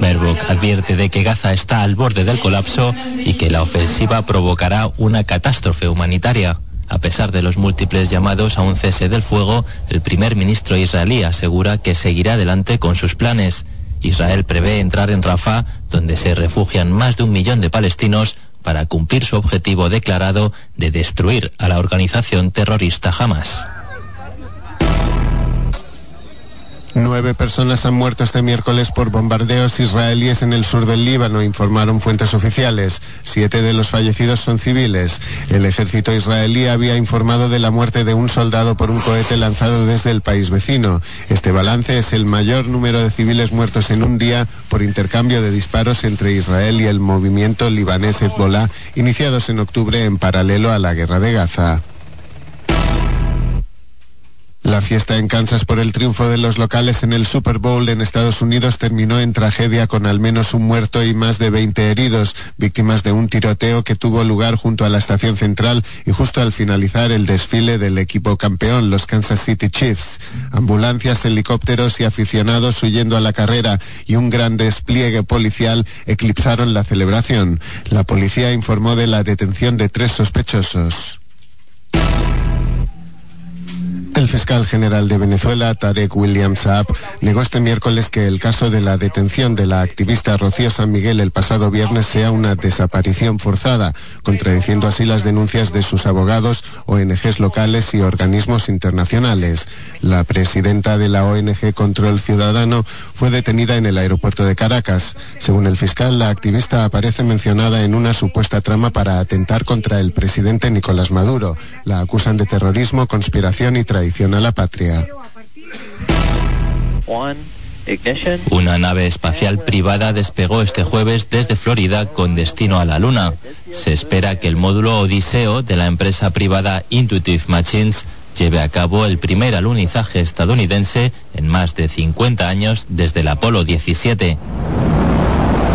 Baerbock advierte de que Gaza está al borde del colapso y que la ofensiva provocará una catástrofe humanitaria. A pesar de los múltiples llamados a un cese del fuego, el primer ministro israelí asegura que seguirá adelante con sus planes. Israel prevé entrar en Rafah, donde se refugian más de un millón de palestinos, para cumplir su objetivo declarado de destruir a la organización terrorista Hamas.
Nueve personas han muerto este miércoles por bombardeos israelíes en el sur del Líbano, informaron fuentes oficiales. Siete de los fallecidos son civiles. El ejército israelí había informado de la muerte de un soldado por un cohete lanzado desde el país vecino. Este balance es el mayor número de civiles muertos en un día por intercambio de disparos entre Israel y el movimiento libanés Hezbollah, iniciados en octubre en paralelo a la guerra de Gaza. La fiesta en Kansas por el triunfo de los locales en el Super Bowl en Estados Unidos terminó en tragedia con al menos un muerto y más de 20 heridos, víctimas de un tiroteo que tuvo lugar junto a la estación central y justo al finalizar el desfile del equipo campeón, los Kansas City Chiefs. Ambulancias, helicópteros y aficionados huyendo a la carrera y un gran despliegue policial eclipsaron la celebración. La policía informó de la detención de tres sospechosos. El fiscal general de Venezuela, Tarek William Saab, negó este miércoles que el caso de la detención de la activista Rocío San Miguel el pasado viernes sea una desaparición forzada, contradiciendo así las denuncias de sus abogados, ONGs locales y organismos internacionales. La presidenta de la ONG Control Ciudadano fue detenida en el aeropuerto de Caracas. Según el fiscal, la activista aparece mencionada en una supuesta trama para atentar contra el presidente Nicolás Maduro. La acusan de terrorismo, conspiración y traición a la patria.
Una nave espacial privada despegó este jueves desde Florida con destino a la Luna. Se espera que el módulo Odiseo de la empresa privada Intuitive Machines lleve a cabo el primer alunizaje estadounidense en más de 50 años desde el Apolo 17.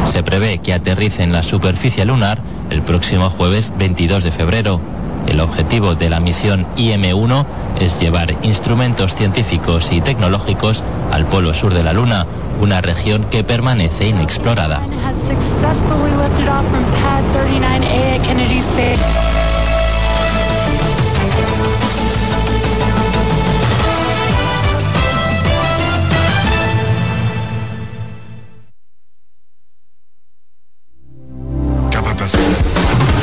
Se prevé que aterrice en la superficie lunar el próximo jueves 22 de febrero. El objetivo de la misión IM-1 es llevar instrumentos científicos y tecnológicos al polo sur de la Luna, una región que permanece inexplorada.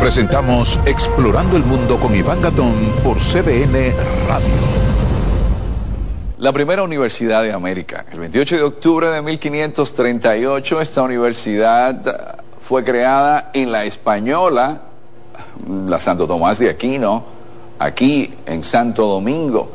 Presentamos Explorando el Mundo con Iván Gatón por CDN Radio.
La primera universidad de América. El 28 de octubre de 1538 esta universidad fue creada en la Española, la Santo Tomás de Aquino, aquí en Santo Domingo,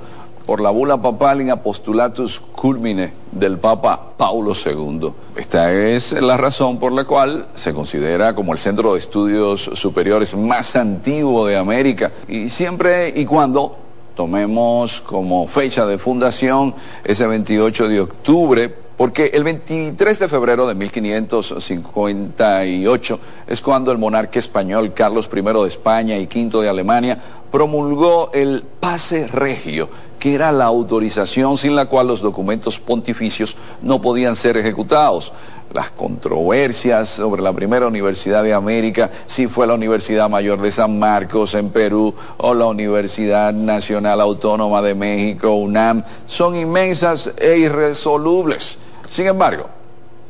por la bula papal in apostulatus culmine del Papa Paulo II. Esta es la razón por la cual se considera como el centro de estudios superiores más antiguo de América y siempre y cuando tomemos como fecha de fundación ese 28 de octubre, porque el 23 de febrero de 1558 es cuando el monarca español Carlos I de España y V de Alemania promulgó el pase regio, que era la autorización sin la cual los documentos pontificios no podían ser ejecutados las controversias sobre la primera universidad de América, si fue la Universidad Mayor de San Marcos en Perú o la Universidad Nacional Autónoma de México, UNAM, son inmensas e irresolubles. Sin embargo,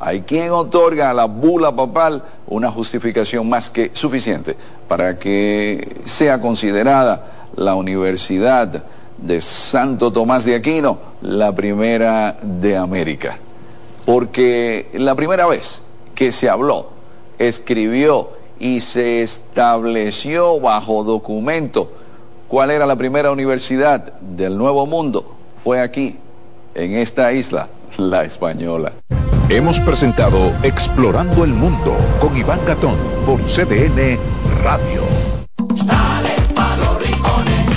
hay quien otorga a la bula papal una justificación más que suficiente para que sea considerada la Universidad de Santo Tomás de Aquino la primera de América porque la primera vez que se habló, escribió y se estableció bajo documento cuál era la primera universidad del Nuevo Mundo. Fue aquí, en esta isla, la española.
Hemos presentado Explorando el Mundo con Iván Gatón por CDN Radio.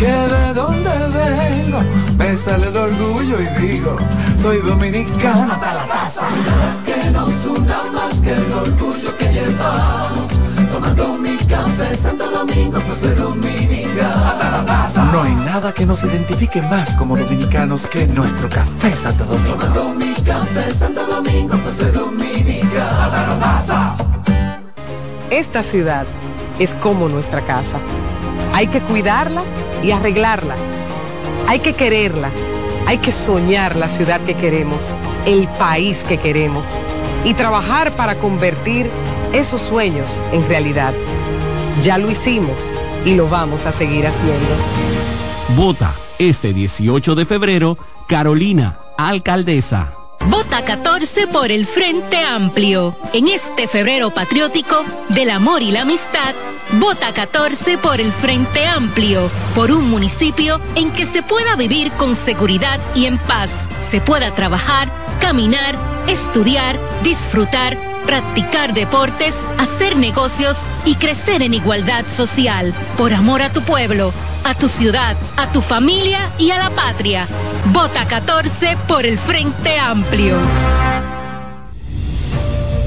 que de dónde vengo, me sale el orgullo y digo, soy dominicano hasta la taza. Que nos una más que el orgullo que llevamos, tomando mi café Santo Domingo, pues soy dominicano hasta la taza.
No hay nada que nos identifique más como dominicanos que nuestro café Santo Domingo.
Tomando mi café Santo Domingo, pues soy dominicano hasta la taza.
Esta ciudad es como nuestra casa. Hay que cuidarla y arreglarla. Hay que quererla. Hay que soñar la ciudad que queremos, el país que queremos y trabajar para convertir esos sueños en realidad. Ya lo hicimos y lo vamos a seguir haciendo.
Vota este 18 de febrero, Carolina, alcaldesa.
Vota 14 por el Frente Amplio. En este febrero patriótico del amor y la amistad, vota 14 por el Frente Amplio, por un municipio en que se pueda vivir con seguridad y en paz, se pueda trabajar, caminar, estudiar, disfrutar, practicar deportes, hacer negocios y crecer en igualdad social, por amor a tu pueblo, a tu ciudad, a tu familia y a la patria. Vota 14 por el Frente Amplio.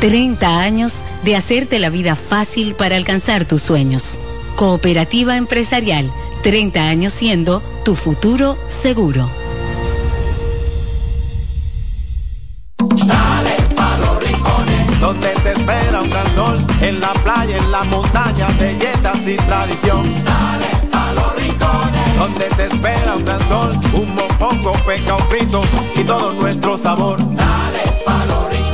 30 años de hacerte la vida fácil para alcanzar tus sueños. Cooperativa Empresarial, 30 años siendo tu futuro seguro.
Dale pa' los rincones, donde te espera un gran sol, en la playa, en la montaña, belletas y tradición. Dale pa' los rincones, donde te espera un gran sol, un mopongo, peca, un frito y todo nuestro sabor. Dale pa' los rincones,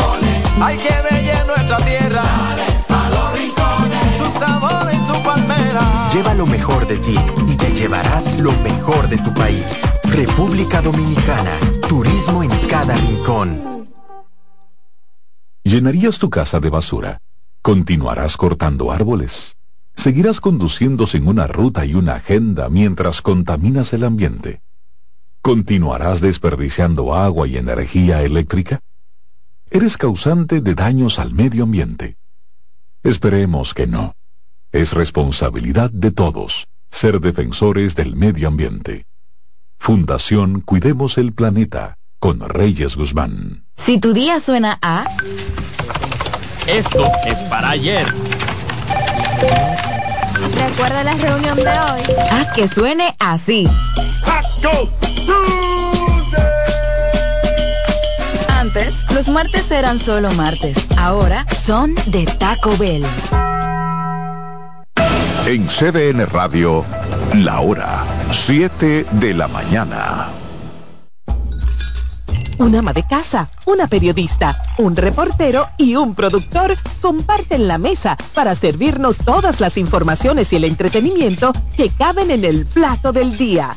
hay que bella nuestra tierra. Dale pa' los rincones, su sabor y su palmera.
Lleva lo mejor de ti y te llevarás lo mejor de tu país. República Dominicana. Turismo en cada rincón.
¿Llenarías tu casa de basura? ¿Continuarás cortando árboles? ¿Seguirás conduciendo sin una ruta y una agenda mientras contaminas el ambiente? ¿Continuarás desperdiciando agua y energía eléctrica? Eres causante de daños al medio ambiente. Esperemos que no. Es responsabilidad de todos ser defensores del medio ambiente. Fundación Cuidemos el Planeta con Reyes Guzmán.
Si tu día suena a...
Esto es para ayer.
Recuerda la reunión de hoy. Haz que suene así. Los martes eran solo martes. Ahora son de Taco Bell.
En CDN Radio, la hora 7 de la mañana.
Un ama de casa, una periodista, un reportero y un productor comparten la mesa para servirnos todas las informaciones y el entretenimiento que caben en el plato del día.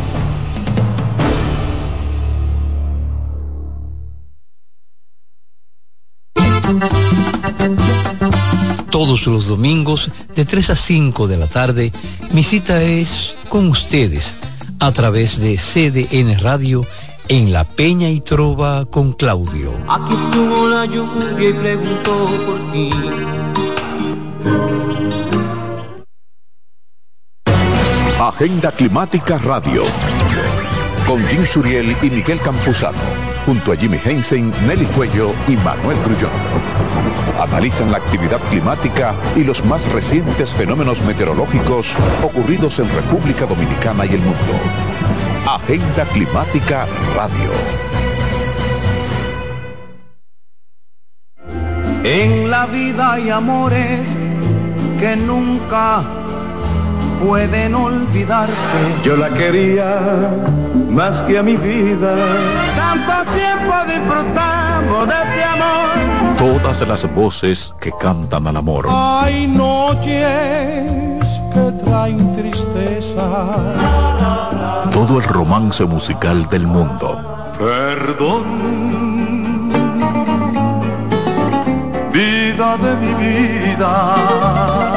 Todos los domingos de 3 a 5 de la tarde, mi cita es con ustedes a través de CDN Radio en La Peña y Trova con Claudio.
Aquí estuvo la lluvia y preguntó por ti.
Agenda Climática Radio. Con Jim Suriel y Miguel Campuzano. Junto a Jimmy Hensen, Nelly Cuello y Manuel Grullón. Analizan la actividad climática y los más recientes fenómenos meteorológicos ocurridos en República Dominicana y el mundo. Agenda Climática Radio.
En la vida hay amores que nunca pueden olvidarse.
Yo la quería más que a mi vida.
Tanto tiempo disfrutamos de este amor.
Todas las voces que cantan al amor.
Hay noches que traen tristeza.
Todo el romance musical del mundo.
Perdón, vida de mi vida.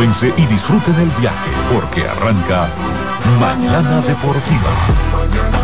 Y disfruten el viaje porque arranca Mañana Deportiva.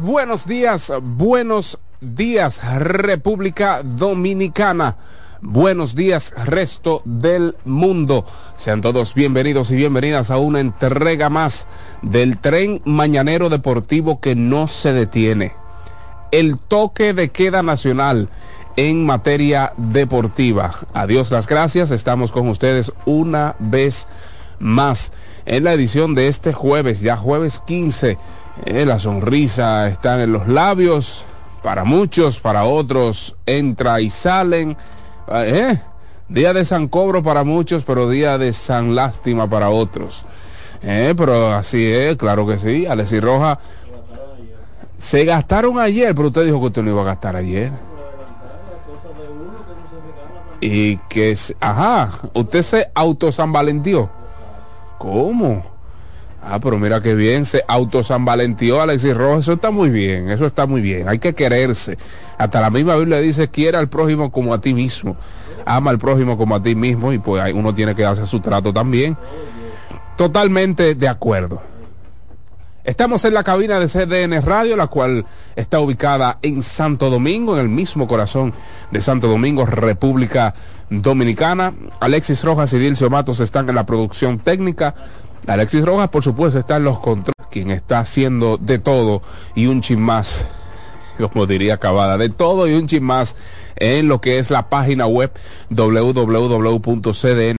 Buenos días, buenos días, República Dominicana. Buenos días, resto del mundo. Sean todos bienvenidos y bienvenidas a una entrega más del tren mañanero deportivo que no se detiene. El toque de queda nacional en materia deportiva. Adiós las gracias, estamos con ustedes una vez más en la edición de este jueves, ya jueves 15. Eh, la sonrisa está en los labios, para muchos, para otros entra y salen, ¿eh? Día de San Cobro para muchos, pero día de San Lástima para otros. Eh, pero así es, claro que sí. Alexis Roja se gastaron ayer, pero usted dijo que usted no iba a gastar ayer. Y que, ajá, usted se auto San Valentió. ¿Cómo? Ah, pero mira qué bien, se auto San Alexis Rojas, eso está muy bien, eso está muy bien, hay que quererse. Hasta la misma Biblia dice, quiera al prójimo como a ti mismo, ama al prójimo como a ti mismo y pues uno tiene que darse su trato también. Totalmente de acuerdo. Estamos en la cabina de CDN Radio, la cual está ubicada en Santo Domingo, en el mismo corazón de Santo Domingo, República Dominicana. Alexis Rojas y Dilcio Matos están en la producción técnica. Alexis Rojas, por supuesto, está en los controles, quien está haciendo de todo y un chin más, como diría Cavada, de todo y un chin más en lo que es la página web www.cdn